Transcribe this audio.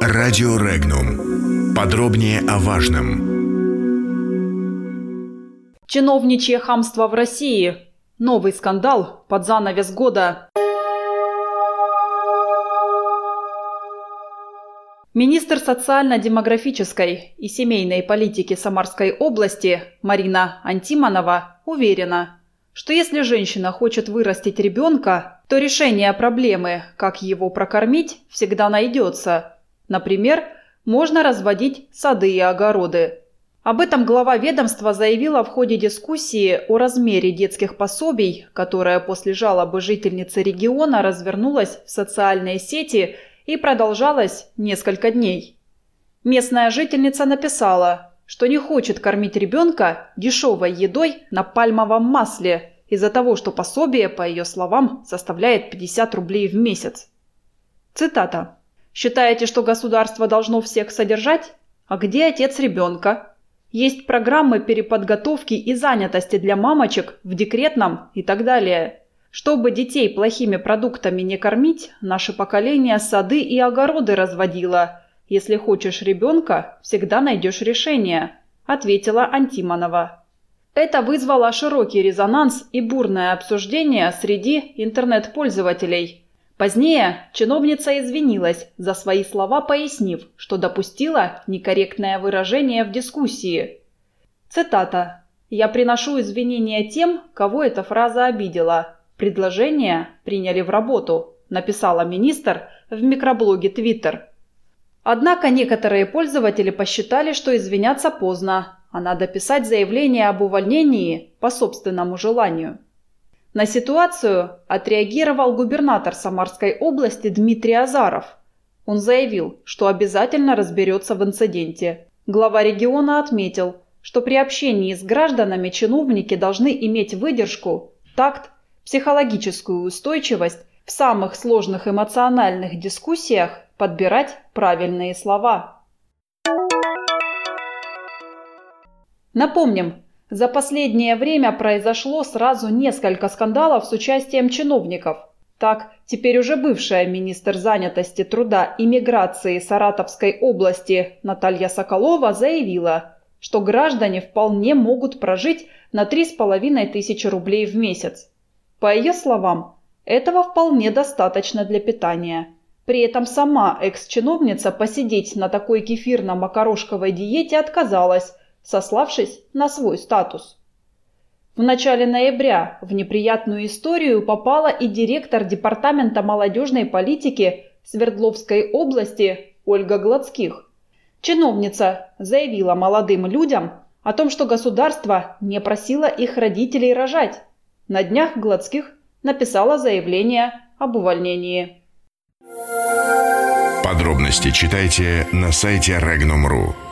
Радио Регнум. Подробнее о важном. Чиновничье хамство в России. Новый скандал под занавес года. Министр социально-демографической и семейной политики Самарской области Марина Антимонова уверена, что если женщина хочет вырастить ребенка, то решение проблемы, как его прокормить, всегда найдется. Например, можно разводить сады и огороды. Об этом глава ведомства заявила в ходе дискуссии о размере детских пособий, которая после жалобы жительницы региона развернулась в социальные сети – и продолжалась несколько дней. Местная жительница написала, что не хочет кормить ребенка дешевой едой на пальмовом масле из-за того, что пособие, по ее словам, составляет 50 рублей в месяц. Цитата. «Считаете, что государство должно всех содержать? А где отец ребенка? Есть программы переподготовки и занятости для мамочек в декретном и так далее. Чтобы детей плохими продуктами не кормить, наше поколение сады и огороды разводило. Если хочешь ребенка, всегда найдешь решение», – ответила Антимонова. Это вызвало широкий резонанс и бурное обсуждение среди интернет-пользователей. Позднее чиновница извинилась за свои слова, пояснив, что допустила некорректное выражение в дискуссии. Цитата. «Я приношу извинения тем, кого эта фраза обидела. Предложение приняли в работу, написала министр в микроблоге Twitter. Однако некоторые пользователи посчитали, что извиняться поздно, а надо писать заявление об увольнении по собственному желанию. На ситуацию отреагировал губернатор Самарской области Дмитрий Азаров. Он заявил, что обязательно разберется в инциденте. Глава региона отметил, что при общении с гражданами чиновники должны иметь выдержку, такт психологическую устойчивость в самых сложных эмоциональных дискуссиях подбирать правильные слова. Напомним, за последнее время произошло сразу несколько скандалов с участием чиновников. Так, теперь уже бывшая министр занятости труда и миграции Саратовской области Наталья Соколова заявила, что граждане вполне могут прожить на 3,5 тысячи рублей в месяц. По ее словам, этого вполне достаточно для питания. При этом сама экс-чиновница посидеть на такой кефирно-макарошковой диете отказалась, сославшись на свой статус. В начале ноября в неприятную историю попала и директор Департамента молодежной политики Свердловской области Ольга Гладских. Чиновница заявила молодым людям о том, что государство не просило их родителей рожать, на днях Гладских написала заявление об увольнении. Подробности читайте на сайте Regnum.ru.